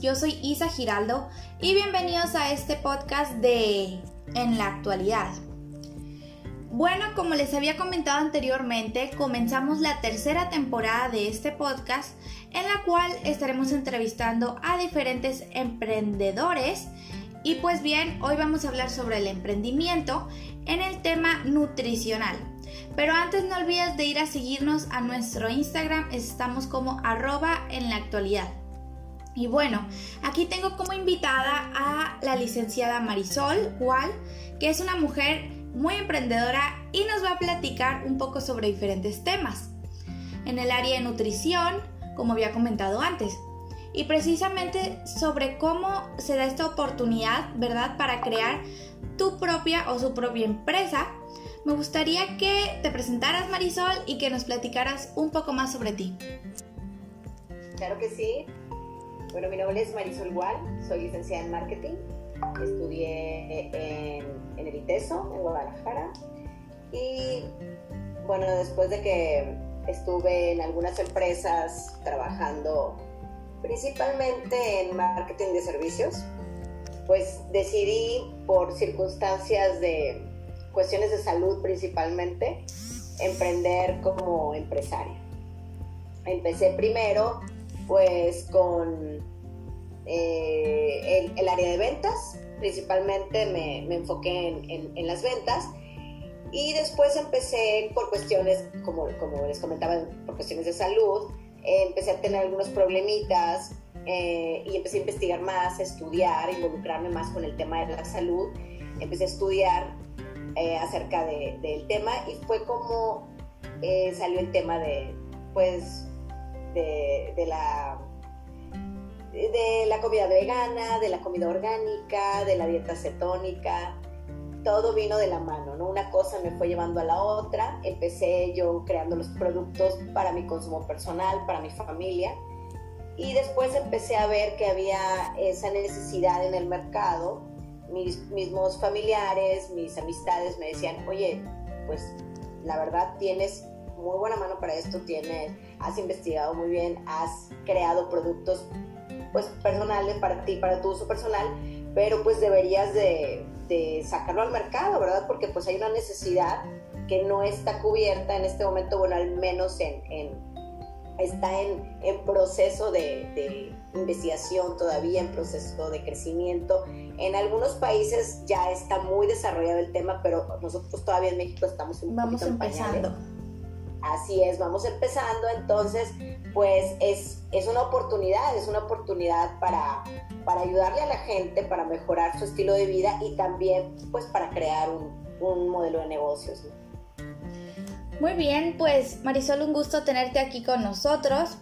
yo soy Isa Giraldo y bienvenidos a este podcast de En la actualidad. Bueno, como les había comentado anteriormente, comenzamos la tercera temporada de este podcast en la cual estaremos entrevistando a diferentes emprendedores y pues bien, hoy vamos a hablar sobre el emprendimiento en el tema nutricional. Pero antes no olvides de ir a seguirnos a nuestro Instagram, estamos como arroba en la actualidad. Y bueno, aquí tengo como invitada a la licenciada Marisol Gual, que es una mujer muy emprendedora y nos va a platicar un poco sobre diferentes temas. En el área de nutrición, como había comentado antes, y precisamente sobre cómo se da esta oportunidad, ¿verdad?, para crear tu propia o su propia empresa. Me gustaría que te presentaras, Marisol, y que nos platicaras un poco más sobre ti. Claro que sí. Bueno, mi nombre es Marisol Gual, soy licenciada en marketing, estudié en, el ITESO, en Guadalajara, y bueno, después de que estuve en algunas empresas trabajando principalmente en marketing de servicios, pues decidí por circunstancias de cuestiones de salud principalmente, emprender como empresaria. Empecé primero pues con eh, el, área de ventas, principalmente me, enfoqué en, las ventas. Y después empecé por cuestiones, como, como les comentaba, por cuestiones de salud, empecé a tener algunos problemitas eh, y empecé a investigar más, a estudiar, involucrarme más con el tema de la salud. Empecé a estudiar eh, acerca del tema y fue como salió el tema de, pues, de, la, de la comida vegana, de la comida orgánica, de la dieta cetónica, todo vino de la mano, ¿no? Una cosa me fue llevando a la otra, empecé yo creando los productos para mi consumo personal, para mi familia, y después empecé a ver que había esa necesidad en el mercado, mis mismos familiares, mis amistades me decían, oye, pues la verdad tienes muy buena mano para esto, tienes, has investigado muy bien, has creado productos pues personales para ti, para tu uso personal, pero pues deberías de, sacarlo al mercado, ¿verdad? Porque pues hay una necesidad que no está cubierta en este momento, bueno, al menos en, está en, proceso de, de, investigación todavía, en proceso de crecimiento. En algunos países ya está muy desarrollado el tema, pero nosotros todavía en México estamos un Vamos empezando. Así es, vamos empezando, entonces pues es, es una oportunidad, es una oportunidad para, para ayudarle a la gente, para mejorar su estilo de vida y también pues para crear un, modelo de negocios. Muy bien, pues Marisol, un gusto tenerte aquí con nosotros.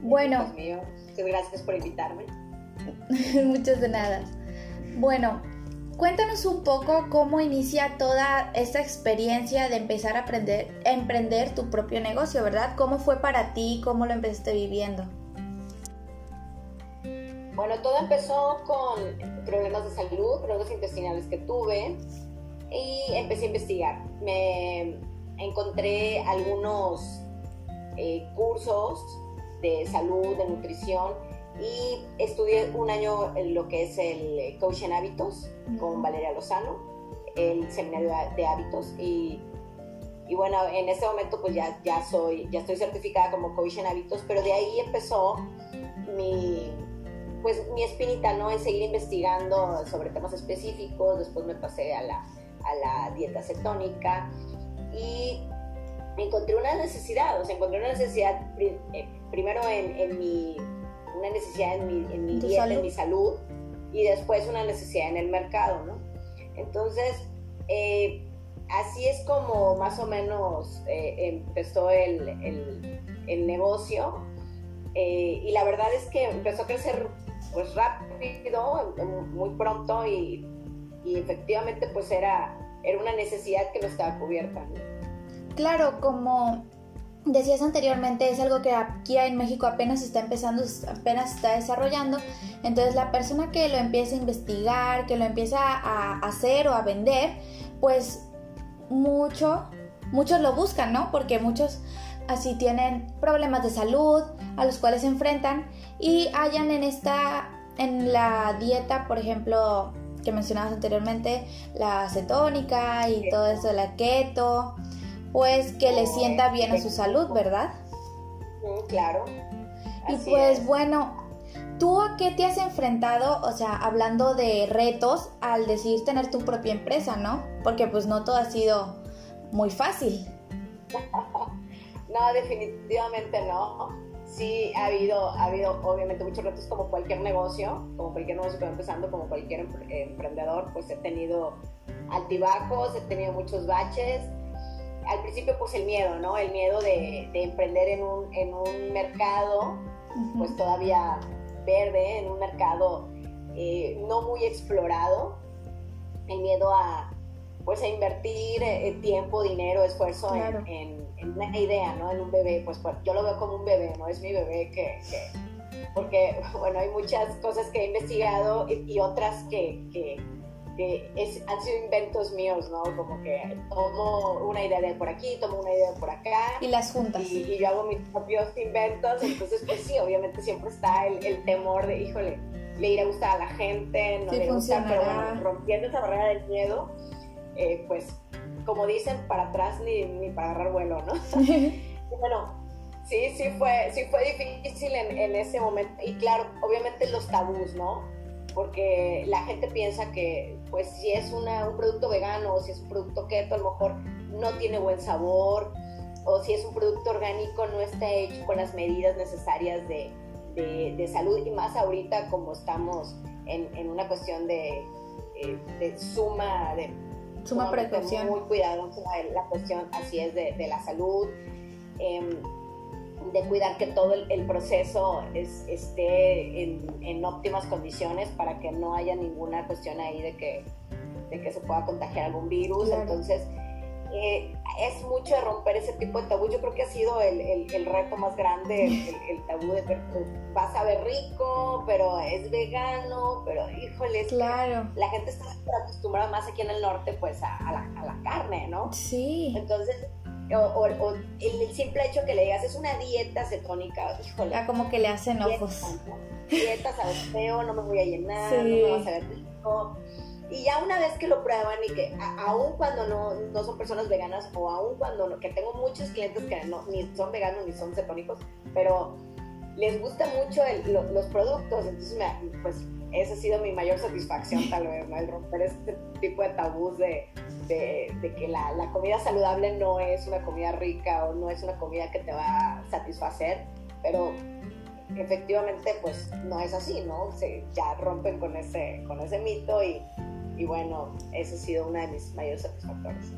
Bueno. mío. Muchas gracias por invitarme. Muchas de nada. Bueno, Cuéntanos un poco cómo inicia toda esta experiencia de empezar a, aprender, a emprender tu propio negocio, ¿verdad? ¿Cómo fue para ti? ¿Cómo lo empezaste viviendo? Bueno, todo empezó con problemas de salud, problemas intestinales que tuve y empecé a investigar. Me encontré algunos eh, cursos de salud, de nutrición y estudié un año en lo que es el coach en hábitos con Valeria Lozano, el seminario de hábitos. Y, y, bueno, en este momento pues ya, ya, soy, ya estoy certificada como coach en hábitos, pero de ahí empezó mi, pues mi espinita, ¿no? En seguir investigando sobre temas específicos, después me pasé a la, a la dieta cetónica y encontré una necesidad, o sea, encontré una necesidad eh, primero en, en mi una necesidad en mi, en mi dieta, en mi salud, y después una necesidad en el mercado, ¿no? Entonces, eh, así es como más o menos eh, empezó el, el, negocio, eh, y la verdad es que empezó a crecer pues rápido, muy pronto, y, y efectivamente pues era, era una necesidad que no estaba cubierta. Claro, como decías anteriormente, es algo que aquí en México apenas está empezando, apenas está desarrollando. Entonces la persona que lo empieza a investigar, que lo empieza a hacer o a vender, pues mucho, muchos lo buscan, ¿no? Porque muchos así tienen problemas de salud a los cuales se enfrentan y hayan en esta en la dieta, por ejemplo, que mencionabas anteriormente, la cetónica y todo eso de la keto, pues que le sienta bien a su salud, ¿verdad? Claro. y pues bueno, ¿tú a qué te has enfrentado? O sea, hablando de retos al decidir tener tu propia empresa, ¿no? Porque pues no todo ha sido muy fácil. no, definitivamente no. Sí, ha habido, ha habido obviamente muchos retos como cualquier negocio, como cualquier negocio que va empezando, como cualquier emprendedor, pues he tenido altibajos, he tenido muchos baches. Al principio pues el miedo, ¿no? El miedo de, emprender en un, en un mercado, pues todavía verde, en un mercado eh, no muy explorado. El miedo a, pues a invertir eh, tiempo, dinero, esfuerzo en, una idea, ¿no? En un bebé, pues, pues, yo lo veo como un bebé, no es mi bebé que, porque, bueno, hay muchas cosas que he investigado y, otras que, que, han sido inventos míos, ¿no? Como que tomo una idea de por aquí, tomo una idea de por acá. Y las juntas. Y, yo hago mis propios inventos, entonces, pues sí, obviamente siempre está el, el temor de, híjole, le irá a gustar a la gente, no le gusta, pero bueno, rompiendo esa barrera del miedo, eh, pues como dicen, para atrás ni, ni para agarrar vuelo, ¿no? bueno, sí, sí fue, sí fue difícil en, en, ese momento. Y claro, obviamente los tabús, ¿no? Porque la gente piensa que, pues, si es una, un producto vegano o si es un producto keto, a lo mejor no tiene buen sabor, o si es un producto orgánico, no está hecho con las medidas necesarias de, de, de salud, y más ahorita como estamos en, en una cuestión de, eh, de suma, de Suma precaución. Muy cuidadoso la cuestión, así es, de, de la salud, em, de cuidar que todo el, proceso es, esté en, en, óptimas condiciones para que no haya ninguna cuestión ahí de que, de que se pueda contagiar algún virus. Entonces, eh, es mucho de romper ese tipo de tabú. Yo creo que ha sido el, el, reto más grande, el, tabú de vas a ver rico, pero es vegano, pero híjole, claro. la gente está acostumbrada más aquí en el norte pues a, la, a la, carne, ¿no? Sí. Entonces, o, el, simple hecho que le digas es una dieta cetónica, híjole. Ya como que le hacen ojos. Dieta, sabes feo, no me voy a llenar, no me vas a ver rico y ya una vez que lo prueban y que aún cuando no, no, son personas veganas o aún cuando que tengo muchos clientes que no, ni son veganos ni son cetónicos, pero les gusta mucho los productos, entonces pues esa ha sido mi mayor satisfacción tal vez, ¿no? el romper este tipo de tabús de, de, de que la, la, comida saludable no es una comida rica o no es una comida que te va a satisfacer, pero efectivamente pues no es así, ¿no? Se, ya rompen con ese, con ese mito y y bueno, eso ha sido una de mis mayores satisfactores.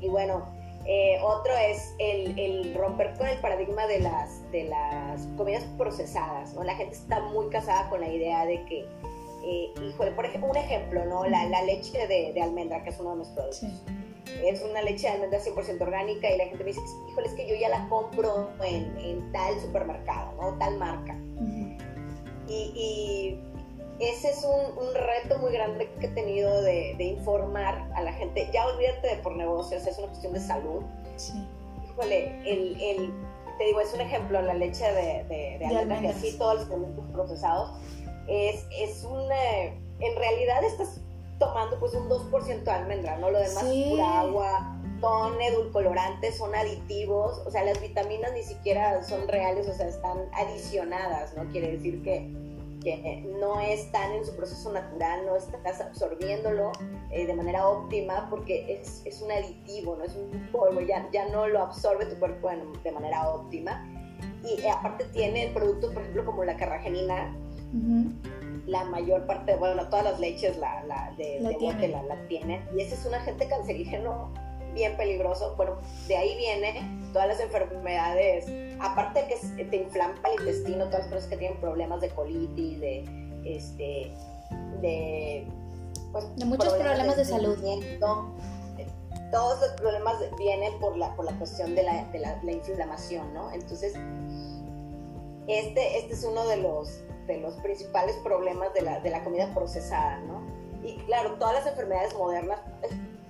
Y bueno, eh, otro es el, romper con el paradigma de las, de las comidas procesadas, ¿no? La gente está muy casada con la idea de que, eh, híjole, por ejemplo, un ejemplo, ¿no? La, leche de, almendra, que es uno de mis productos. Es una leche de almendra 100% orgánica y la gente me dice, híjole, es que yo ya la compro en, tal supermercado, ¿no? Tal marca. y ese es un, reto muy grande que he tenido de, informar a la gente. Ya olvídate de por negocios, es una cuestión de salud. Sí. Híjole, el, te digo, es un ejemplo, la leche de, de, de almendra, que así todos los productos procesados, es, es en realidad estás tomando pues un 2% de almendra, ¿no? Lo demás es pura agua, son edulcorantes, son aditivos, o sea, las vitaminas ni siquiera son reales, o sea, están adicionadas, ¿no? Quiere decir que que no están en su proceso natural, no estás absorbiéndolo eh, de manera óptima porque es, es, un aditivo, no es un polvo, ya, ya no lo absorbe tu cuerpo de, manera óptima. Y eh, aparte tiene productos, por ejemplo, como la carragenina, la mayor parte, bueno, todas las leches la, la de, la, de la, la tienen, y ese es un agente cancerígeno bien peligroso. Bueno, de ahí viene todas las enfermedades, aparte de que te inflama el intestino, todas las personas que tienen problemas de colitis, de, este, de, pues, de muchos problemas, de, salud. Todos los problemas vienen por la, por la cuestión de la, de la, inflamación, ¿no? Entonces, este, este es uno de los, de los principales problemas de la, de la comida procesada, ¿no? Y claro, todas las enfermedades modernas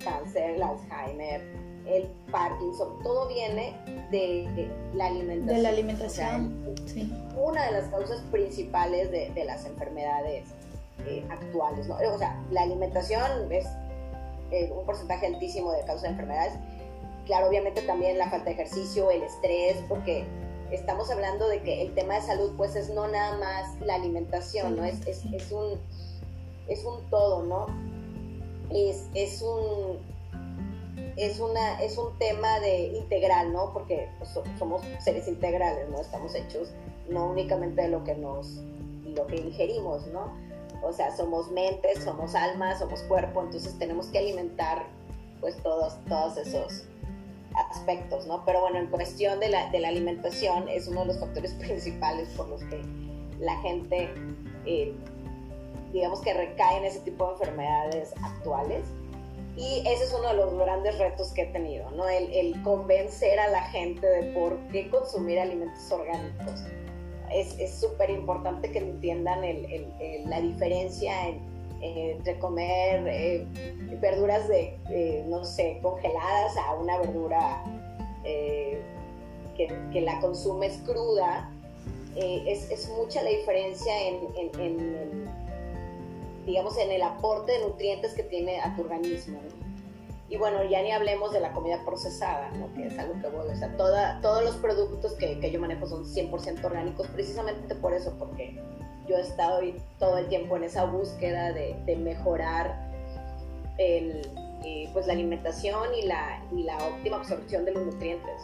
cáncer, el Alzheimer, el Parkinson, todo viene de, la alimentación. De la alimentación, sí. Una de las causas principales de, las enfermedades eh, actuales, ¿no? O sea, la alimentación es eh, un porcentaje altísimo de causa de enfermedades. Claro, obviamente también la falta de ejercicio, el estrés, porque estamos hablando de que el tema de salud pues es no nada más la alimentación, ¿no? Es, es, es, un, es un todo, ¿no? Es, es un es, una, es un tema de integral, ¿no? Porque pues, somos seres integrales, ¿no? Estamos hechos no únicamente de lo que nos, lo que ingerimos, ¿no? O sea, somos mentes, somos almas, somos cuerpo, entonces tenemos que alimentar pues todos, todos esos aspectos, ¿no? Pero bueno, en cuestión de la, de la alimentación es uno de los factores principales por los que la gente, eh, digamos que recae en ese tipo de enfermedades actuales y ese es uno de los grandes retos que he tenido, ¿no? El, convencer a la gente de por qué consumir alimentos orgánicos. Es súper importante que entiendan la diferencia entre comer eh, verduras de, eh, no sé, congeladas a una verdura eh, que, la consumes cruda. Es, mucha la diferencia en, digamos, en el aporte de nutrientes que tiene a tu organismo. Y bueno, ya ni hablemos de la comida procesada, que es algo que voy, o sea, toda, todos los productos que, que yo manejo son 100% orgánicos, precisamente por eso, porque yo he estado todo el tiempo en esa búsqueda de, de mejorar el, eh, pues la alimentación y la, y la óptima absorción de los nutrientes.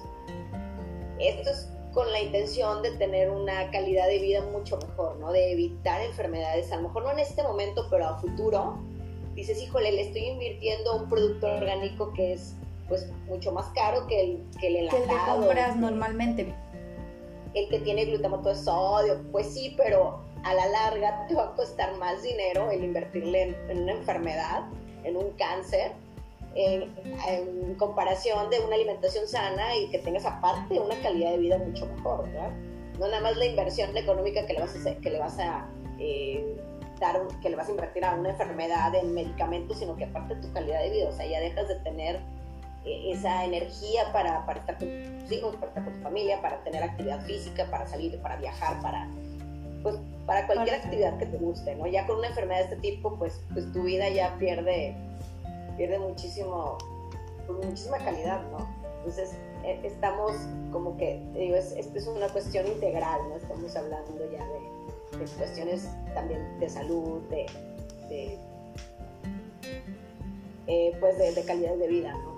Esto es con la intención de tener una calidad de vida mucho mejor, ¿no? De evitar enfermedades, a lo mejor no en este momento, pero a futuro. Dices, híjole, le estoy invirtiendo un producto orgánico que es pues mucho más caro que el que el enlatado. Que el que compras normalmente. El que tiene glutamato de sodio, pues sí, pero a la larga te va a costar más dinero el invertirle en una enfermedad, en un cáncer, en, comparación de una alimentación sana y que tengas aparte una calidad de vida mucho mejor, ¿verdad? No nada más la inversión económica que le vas a hacer, que le vas a eh, dar, que le vas a invertir a una enfermedad en medicamentos, sino que aparte tu calidad de vida, o sea, ya dejas de tener eh, esa energía para, para estar con tus hijos, para estar con tu familia, para tener actividad física, para salir, para viajar, para pues para cualquier actividad que te guste, ¿no? Ya con una enfermedad de este tipo, pues, pues tu vida ya pierde pierde muchísimo, pues, muchísima calidad, ¿no? Entonces, e, estamos como que, digo, es, es una cuestión integral, ¿no? Estamos hablando ya de, de cuestiones también de salud, de, de eh, pues de, de calidad de vida, ¿no?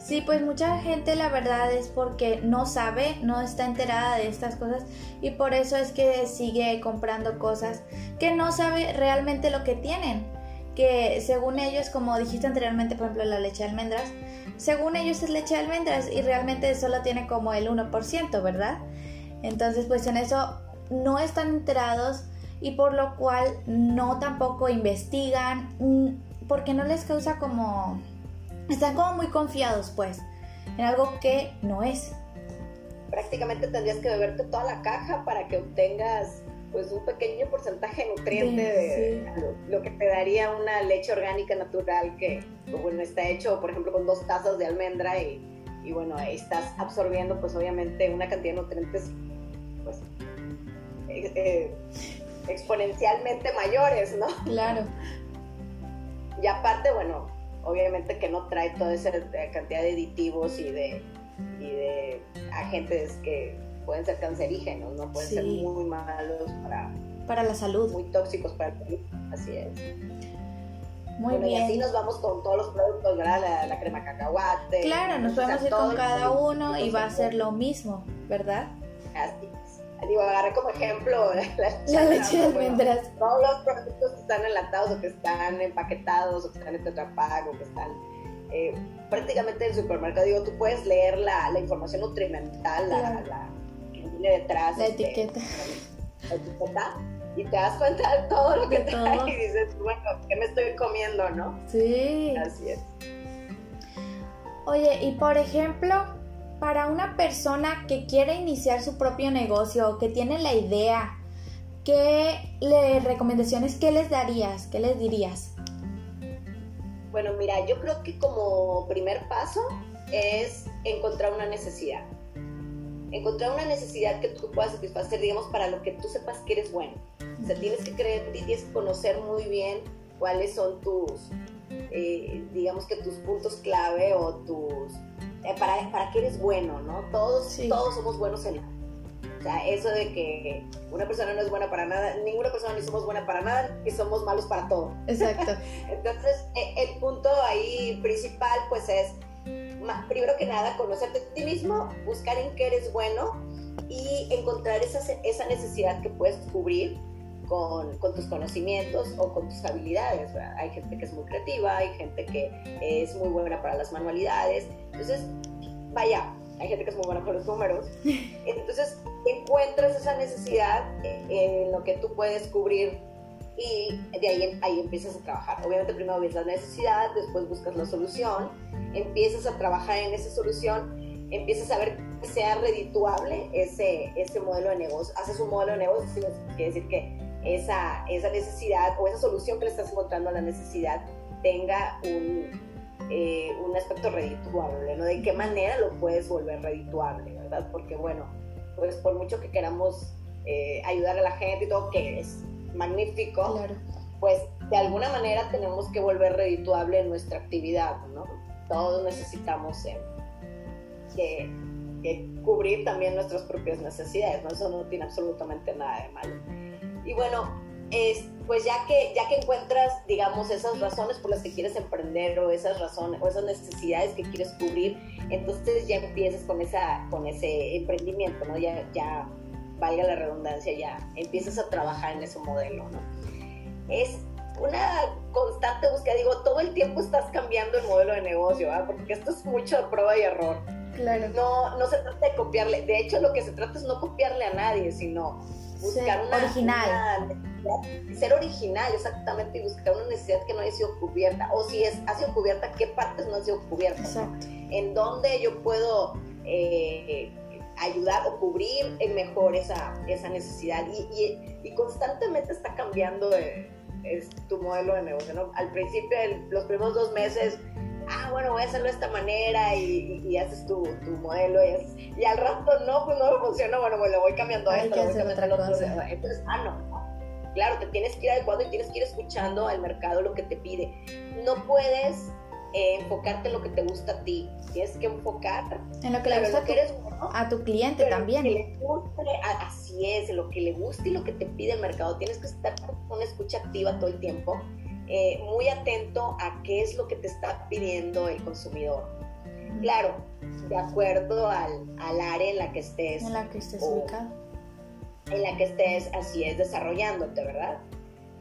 Sí, pues mucha gente la verdad es porque no sabe, no está enterada de estas cosas y por eso es que sigue comprando cosas que no sabe realmente lo que tienen que según ellos, como dijiste anteriormente, por ejemplo, la leche de almendras, según ellos es leche de almendras y realmente solo tiene como el 1%, ¿verdad? Entonces, pues en eso no están enterados y por lo cual no tampoco investigan mm, porque no les causa como... Están como muy confiados, pues, en algo que no es. Prácticamente tendrías que beberte toda la caja para que obtengas pues un pequeño porcentaje nutriente de Lo, que te daría una leche orgánica natural que pues, bueno está hecho por ejemplo con dos tazas de almendra y, y bueno ahí estás absorbiendo pues obviamente una cantidad de nutrientes pues eh, eh, exponencialmente mayores no claro. Y aparte bueno obviamente que no trae toda esa cantidad de aditivos y de y de agentes que pueden ser cancerígenos, ¿no? Pueden ser muy malos para, para la salud. Muy tóxicos para el cuerpo, así es. Muy bien. Y así nos vamos con todos los productos, ¿verdad? La, crema cacahuate. Claro, nos podemos ir con cada uno y va a ser lo mismo, ¿verdad? Así. Digo, agarré como ejemplo la, leche de almendras. todos los productos que están enlatados o que están empaquetados o que están en Tetra o que están eh, prácticamente en el supermercado. Digo, tú puedes leer la, la información nutrimental, la, la detrás. La este, etiqueta. La etiqueta. Y te das cuenta de todo lo que trae y dices, bueno, ¿qué me estoy comiendo, no? Sí. Así es. Oye, y por ejemplo, para una persona que quiere iniciar su propio negocio, que tiene la idea, ¿qué recomendaciones, qué les darías? ¿Qué les dirías? Bueno, mira, yo creo que como primer paso es encontrar una necesidad. Encontrar una necesidad que tú puedas satisfacer, digamos, para lo que tú sepas que eres bueno. O sea, tienes que creer en ti, tienes que conocer muy bien cuáles son tus, eh, digamos que tus puntos clave o tus, eh, para, para qué eres bueno, ¿no? Todos, todos somos buenos en algo. O sea, eso de que una persona no es buena para nada, ninguna persona ni somos buena para nada y somos malos para todo. Exacto. Entonces, e, el punto ahí principal pues es, primero que nada, conocerte a ti mismo, buscar en qué eres bueno y encontrar esa, esa necesidad que puedes cubrir con, con, tus conocimientos o con tus habilidades. Hay gente que es muy creativa, hay gente que es muy buena para las manualidades. Entonces, vaya, hay gente que es muy buena con los números. Entonces, encuentras esa necesidad en lo que tú puedes cubrir y de ahí, ahí empiezas a trabajar. Obviamente primero ves la necesidad, después buscas la solución, empiezas a trabajar en esa solución, empiezas a ver que sea redituable ese, ese modelo de negocio. Haces un modelo de negocio, quiere decir que esa, esa necesidad o esa solución que le estás encontrando a la necesidad tenga un, eh, un aspecto redituable, ¿no? De qué manera lo puedes volver redituable, ¿verdad? Porque bueno, pues por mucho que queramos eh, ayudar a la gente y todo, que es magnífico, pues de alguna manera tenemos que volver redituable nuestra actividad, ¿no? Todos necesitamos eh, cubrir también nuestras propias necesidades, ¿no? Eso no tiene absolutamente nada de malo. Y bueno, es, pues ya que, ya que encuentras, digamos, esas razones por las que quieres emprender o esas razones o esas necesidades que quieres cubrir, entonces ya empiezas con, esa, con ese emprendimiento, ¿no? Ya, ya, valga la redundancia, ya empiezas a trabajar en ese modelo, ¿no? Es una constante búsqueda, digo, todo el tiempo estás cambiando el modelo de negocio, ¿verdad? Porque esto es mucho de prueba y error. Claro. No, no se trata de copiarle, de hecho lo que se trata es no copiarle a nadie, sino buscar una, original. ser original, exactamente, y buscar una necesidad que no haya sido cubierta. O si es, ha sido cubierta, ¿qué partes no han sido cubiertas? En dónde yo puedo eh, ayudar o cubrir mejor esa, esa necesidad. Y, y, constantemente está cambiando tu modelo de negocio. ¿no? Al principio, los primeros dos meses, ah, bueno, voy a hacerlo de esta manera y, haces tu, tu modelo y, y, al rato no, pues no me funciona, bueno, pues le voy cambiando a esto, le voy cambiando al otro. Entonces, ah, no, Claro, te tienes que ir adecuando y tienes que ir escuchando al mercado lo que te pide. No puedes eh, enfocarte en lo que te gusta a ti. Tienes que enfocar en lo que le gusta a tu cliente también. así es, lo que le gusta y lo que te pide el mercado. Tienes que estar con una escucha activa todo el tiempo eh, muy atento a qué es lo que te está pidiendo el consumidor. Claro, de acuerdo al, al área en la que estés. En la que estés ubicado. En la que estés, así es, desarrollándote, ¿verdad?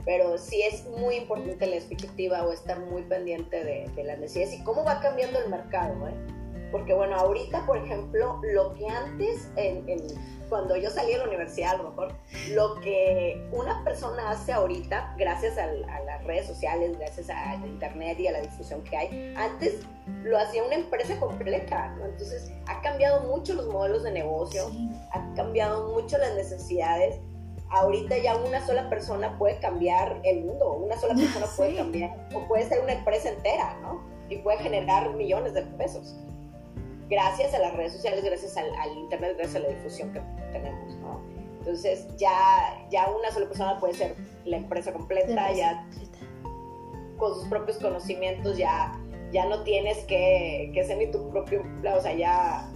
Pero sí es muy importante la expectativa o estar muy pendiente de, de las necesidades y cómo va cambiando el mercado, ¿eh? Porque bueno, ahorita, por ejemplo, lo que antes, en, cuando yo salí de la universidad, a lo mejor, lo que una persona hace ahorita, gracias a, las redes sociales, gracias a internet y a la difusión que hay, antes lo hacía una empresa completa, ¿no? Entonces, ha cambiado mucho los modelos de negocio, ha cambiado mucho las necesidades. Ahorita ya una sola persona puede cambiar el mundo, una sola persona puede cambiar, o puede ser una empresa entera, ¿no? Y puede generar millones de pesos gracias a las redes sociales, gracias al, internet, gracias a la difusión que tenemos, ¿no? Entonces ya, ya una sola persona puede ser la empresa completa, ya con sus propios conocimientos ya, ya no tienes que, que ser ni tu propio o sea, ya,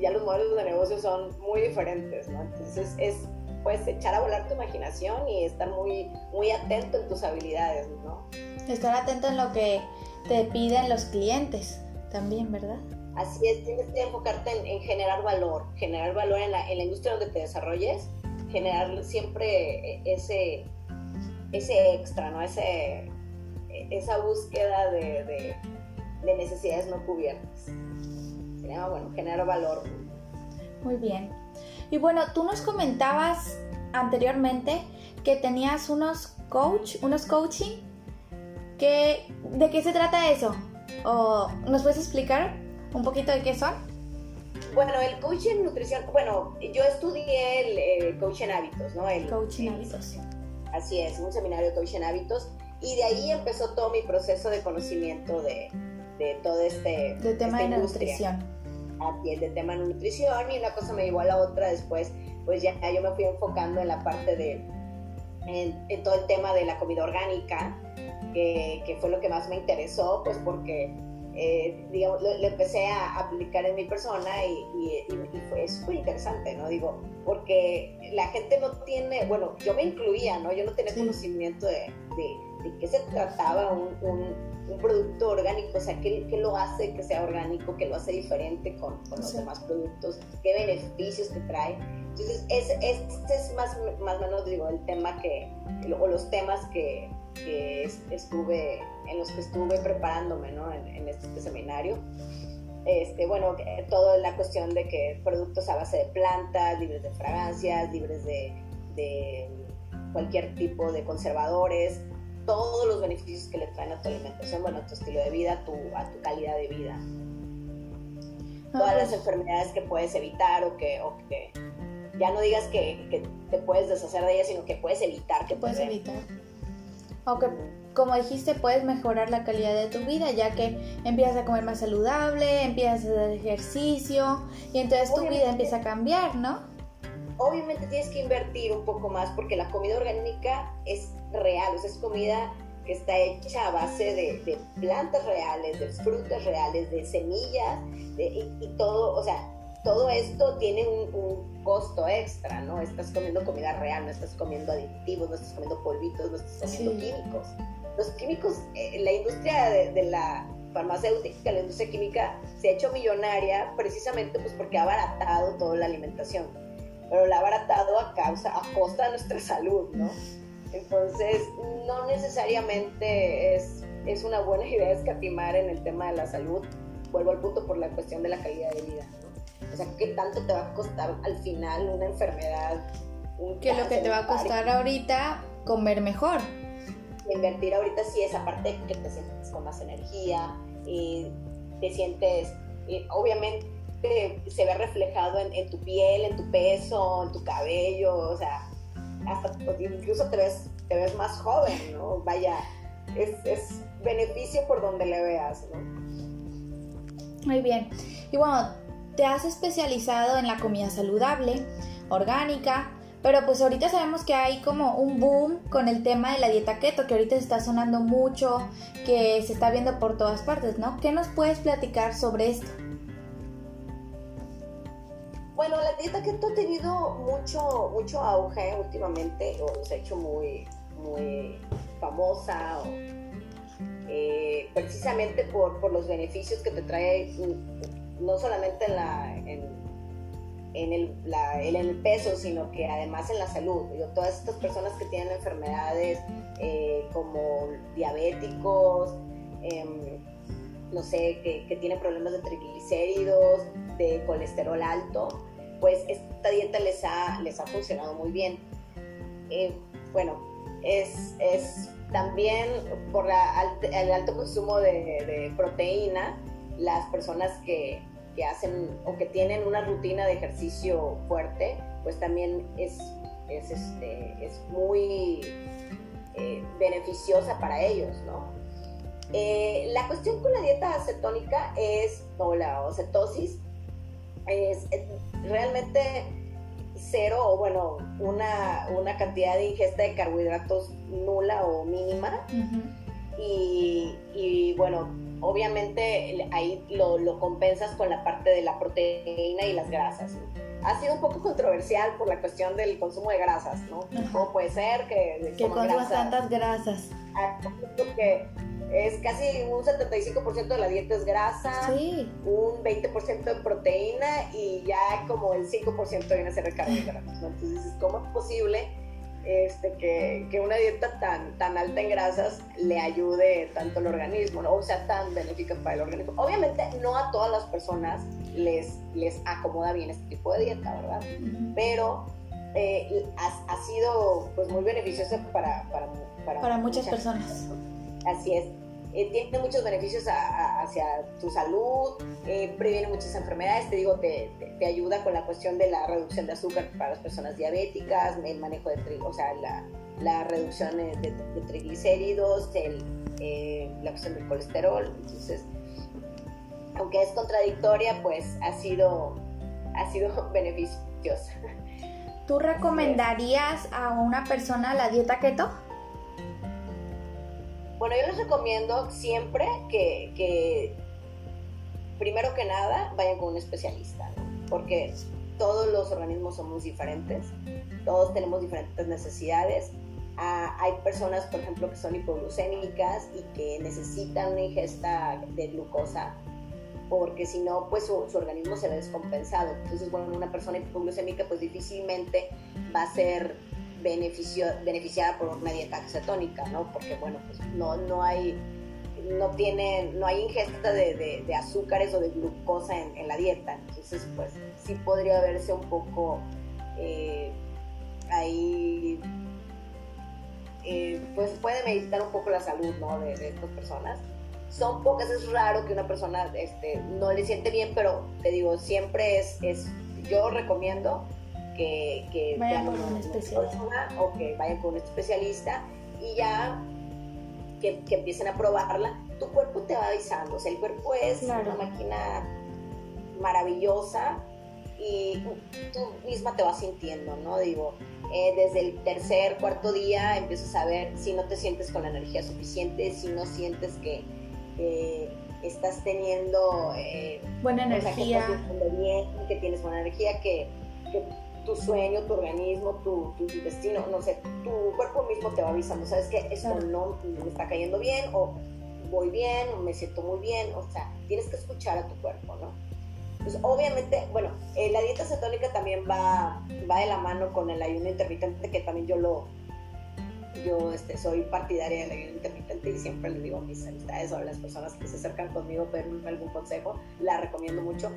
ya los modelos de negocio son muy diferentes, ¿no? Entonces es pues echar a volar tu imaginación y estar muy, muy atento en tus habilidades, ¿no? Estar atento en lo que te piden los clientes también, ¿verdad? Así es, tienes que enfocarte en, generar valor, generar valor en la, industria donde te desarrolles, generar siempre ese, ese extra, ¿no? Ese, esa búsqueda de, necesidades no cubiertas. Sería bueno, generar valor. Muy bien. Y bueno, tú nos comentabas anteriormente que tenías unos coach, unos coaching. Que, ¿De qué se trata eso? ¿O nos puedes explicar? Un poquito de qué son? Bueno, el coaching en nutrición, bueno, yo estudié el, coaching en hábitos, ¿no? El coaching en hábitos. Así es, un seminario de coaching en hábitos y de ahí empezó todo mi proceso de conocimiento de, de todo este... De tema de nutrición. Así es, de tema de nutrición y una cosa me llevó a la otra después, pues ya yo me fui enfocando en la parte de, en, todo el tema de la comida orgánica, que, que, fue lo que más me interesó, pues porque eh, digamos, lo, empecé a aplicar en mi persona y, fue súper interesante, ¿no? Digo, porque la gente no tiene, bueno, yo me incluía, ¿no? Yo no tenía conocimiento de, de, qué se trataba un, un, producto orgánico, o sea, qué, qué, lo hace que sea orgánico, qué lo hace diferente con, con los demás productos, qué beneficios te trae. Entonces, este es más, más o menos, digo, el tema que, o los temas que, que estuve, en los que estuve preparándome ¿no? en, este, seminario. Este, bueno, toda la cuestión de que productos a base de plantas, libres de fragancias, libres de, de cualquier tipo de conservadores, todos los beneficios que le traen a tu alimentación, bueno, a tu estilo de vida, a tu, a tu calidad de vida. Todas las enfermedades que puedes evitar o que, o que ya no digas que, que, te puedes deshacer de ellas, sino que puedes evitar que puedes evitar aunque como dijiste puedes mejorar la calidad de tu vida ya que empiezas a comer más saludable, empiezas a hacer ejercicio y entonces tu vida empieza a cambiar, ¿no? Obviamente tienes que invertir un poco más porque la comida orgánica es real, o sea, es comida que está hecha a base de, plantas reales, de frutas reales, de semillas y, y todo, o sea, todo esto tiene un, costo extra, ¿no? Estás comiendo comida real, no estás comiendo aditivos, no estás comiendo polvitos, no estás comiendo químicos. Los químicos, eh, la industria de, la farmacéutica, la industria química, se ha hecho millonaria precisamente pues porque ha abaratado toda la alimentación, pero la ha abaratado a causa, a costa de nuestra salud, ¿no? Entonces, no necesariamente es, es una buena idea escatimar en el tema de la salud. Vuelvo al punto por la cuestión de la calidad de vida. O sea, ¿qué tanto te va a costar al final una enfermedad? ¿Qué es lo que te va a costar ahorita comer mejor? Invertir ahorita sí esa parte que te sientes con más energía, y te sientes, obviamente se ve reflejado en, tu piel, en tu peso, en tu cabello, o sea, hasta pues, incluso te ves, te ves más joven, ¿no? Vaya, es, es beneficio por donde le veas, ¿no? Muy bien. Y bueno, te has especializado en la comida saludable, orgánica, pero pues ahorita sabemos que hay como un boom con el tema de la dieta keto, que ahorita se está sonando mucho, que se está viendo por todas partes, ¿no? ¿Qué nos puedes platicar sobre esto? Bueno, la dieta keto ha tenido mucho, mucho auge últimamente, o se ha hecho muy, muy famosa, eh, precisamente por, por, los beneficios que te trae no solamente en, la, en, el, peso, sino que además en la salud. todas estas personas que tienen enfermedades eh, como diabéticos, em, no sé, que, tienen problemas de triglicéridos, de colesterol alto, pues esta dieta les ha, les ha funcionado muy bien. Eh, bueno, es, también por el alto consumo de proteína, las personas que, que hacen o que tienen una rutina de ejercicio fuerte, pues también es, es, este, es muy eh, beneficiosa para ellos, ¿no? Eh, la cuestión con la dieta acetónica es, o la cetosis, es, realmente cero o bueno, una, una, cantidad de ingesta de carbohidratos nula o mínima. y, y, bueno, obviamente ahí lo, lo, compensas con la parte de la proteína y las grasas. Ha sido un poco controversial por la cuestión del consumo de grasas, ¿no? ¿Cómo puede ser que... Que consumas tantas grasas. Porque es casi un 75% de la dieta es grasa, un 20% de proteína y ya como el 5% viene a ser de carbohidratos, ¿no? Entonces, ¿cómo es posible este, que, que, una dieta tan, tan alta en grasas le ayude tanto al organismo, ¿no? o sea, tan benéfica para el organismo. Obviamente no a todas las personas les, les acomoda bien este tipo de dieta, ¿verdad? Pero eh, ha, ha, sido pues, muy beneficiosa para, para, para, para muchas, personas. Así es. Eh, tiene muchos beneficios hacia tu salud, eh, previene muchas enfermedades, te digo, te, te, ayuda con la cuestión de la reducción de azúcar para las personas diabéticas, el manejo de, o sea, la, la reducción de, triglicéridos, el, eh, la cuestión del colesterol, entonces aunque es contradictoria, pues ha sido, ha sido beneficiosa. ¿Tú recomendarías a una persona la dieta keto? Bueno, yo les recomiendo siempre que, primero que nada, vayan con un especialista, porque todos los organismos somos diferentes, todos tenemos diferentes necesidades. Ah, hay personas, por ejemplo, que son hipoglucémicas y que necesitan una ingesta de glucosa porque si no, pues su, organismo se ve descompensado. Entonces, bueno, una persona hipoglucémica pues difícilmente va a ser beneficio, beneficiada por una dieta cetónica, ¿no? Porque, bueno, pues no, no hay no tiene, no hay ingesta de, azúcares o de glucosa en, la dieta. Entonces, pues sí podría verse un poco eh, ahí, eh, pues puede meditar un poco la salud, ¿no? De, de estas personas son pocas, es raro que una persona este, no le siente bien, pero te digo, siempre es, es yo recomiendo que, que vayan con un especialista. o que vayan con un especialista y ya que, que, empiecen a probarla, tu cuerpo te va avisando, o sea, el cuerpo es una máquina maravillosa y tú misma te vas sintiendo, ¿no? Digo, eh, desde el tercer, cuarto día empiezas a ver si no te sientes con la energía suficiente, si no sientes que, que estás teniendo eh, buena energía, que, bien, que tienes buena energía, que, tu sueño, tu organismo, tu, tu, intestino, no sé, tu cuerpo mismo te va avisando, sabes que esto no me está cayendo bien o voy bien o me siento muy bien, o sea, tienes que escuchar a tu cuerpo, ¿no? Pues obviamente, bueno, eh, la dieta cetónica también va, va de la mano con el ayuno intermitente, que también yo lo, yo este, soy partidaria del ayuno intermitente y siempre le digo a mis amistades o a las personas que se acercan conmigo pedirme algún consejo, la recomiendo mucho.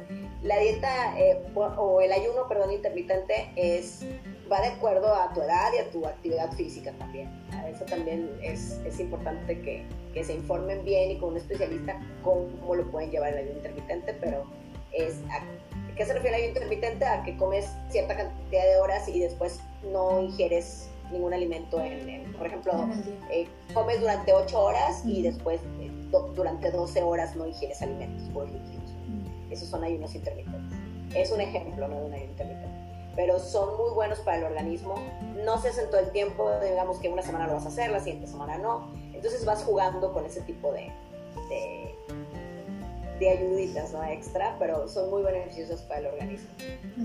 La dieta eh, o el ayuno, perdón, intermitente es va de acuerdo a tu edad y a tu actividad física también. Eso también es, es importante que, que, se informen bien y con un especialista cómo lo pueden llevar el ayuno intermitente, pero es a, ¿qué se refiere al ayuno intermitente? A que comes cierta cantidad de horas y después no ingieres ningún alimento, en, por ejemplo, eh, comes durante 8 horas y después eh, durante 12 horas no ingieres alimentos por líquidos. Esos son ayunos intermitentes. Es un ejemplo ¿no? de un ayuno intermitente. Pero son muy buenos para el organismo. No se hacen todo el tiempo, digamos que una semana lo vas a hacer, la siguiente semana no. Entonces vas jugando con ese tipo de de ayuditas ¿no? extra, pero son muy beneficiosos para el organismo.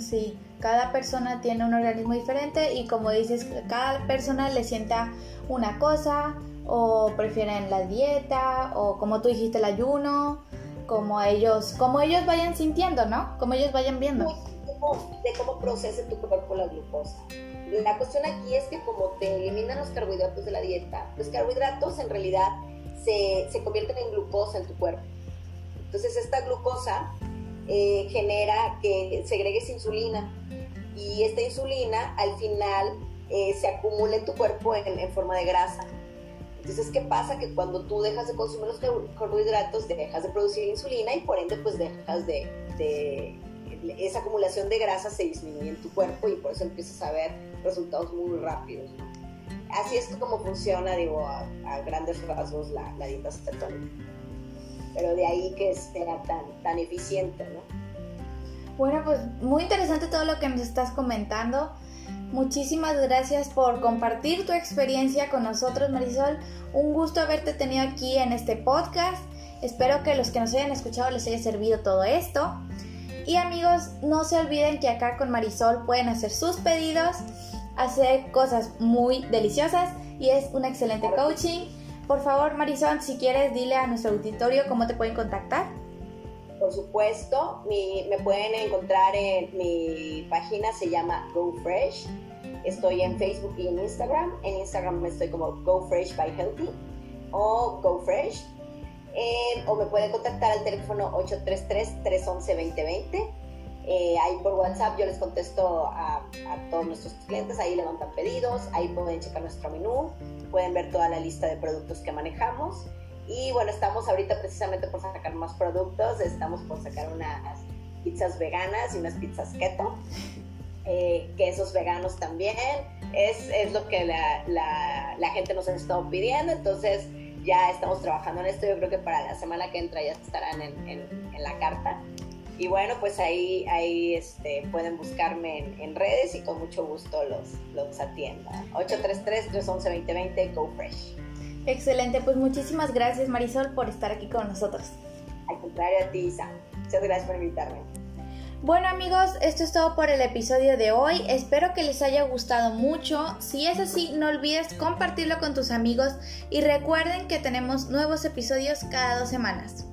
Sí, cada persona tiene un organismo diferente y como dices, cada persona le sienta una cosa o prefieren la dieta o como tú dijiste el ayuno, como ellos, como ellos vayan sintiendo, ¿no? Como ellos vayan viendo. De cómo procese tu cuerpo la glucosa. La cuestión aquí es que como te eliminan los carbohidratos de la dieta, los carbohidratos en realidad se, se convierten en glucosa en tu cuerpo. Entonces esta glucosa eh, genera que segregues insulina y esta insulina al final eh, se acumula en tu cuerpo en, forma de grasa. Entonces, ¿qué pasa? Que cuando tú dejas de consumir los carbohidratos, dejas de producir insulina y por ende pues dejas de, esa acumulación de grasa se disminuye en tu cuerpo y por eso empiezas a ver resultados muy rápidos. Así es como funciona, digo, a, grandes rasgos la, dieta cetónica pero de ahí que sea tan, tan eficiente, ¿no? Bueno, pues muy interesante todo lo que nos estás comentando. Muchísimas gracias por compartir tu experiencia con nosotros, Marisol. Un gusto haberte tenido aquí en este podcast. Espero que los que nos hayan escuchado les haya servido todo esto. Y amigos, no se olviden que acá con Marisol pueden hacer sus pedidos, hacer cosas muy deliciosas y es un excelente coaching por favor, Marisol, si quieres, dile a nuestro auditorio cómo te pueden contactar. Por supuesto, me pueden encontrar en mi página, se llama GoFresh. Estoy en Facebook y en Instagram. En Instagram estoy como GoFresh by Healthy o GoFresh. Eh, o me pueden contactar al teléfono 833-311-2020. Eh, ahí por WhatsApp yo les contesto a, a, todos nuestros clientes, ahí levantan pedidos, ahí pueden checar nuestro menú, pueden ver toda la lista de productos que manejamos. Y bueno, estamos ahorita precisamente por sacar más productos, estamos por sacar unas pizzas veganas y unas pizzas keto, eh, quesos veganos también, es, es lo que la, la, la, gente nos ha estado pidiendo, entonces ya estamos trabajando en esto, yo creo que para la semana que entra ya estarán en, en en, la carta. Y bueno, pues ahí, ahí este, pueden buscarme en, redes y con mucho gusto los, los atiendo. 833-311-2020, Go Fresh. Excelente, pues muchísimas gracias Marisol por estar aquí con nosotros. Al contrario a ti, Isa. Muchas gracias por invitarme. Bueno amigos, esto es todo por el episodio de hoy. Espero que les haya gustado mucho. Si es así, no olvides compartirlo con tus amigos y recuerden que tenemos nuevos episodios cada dos semanas.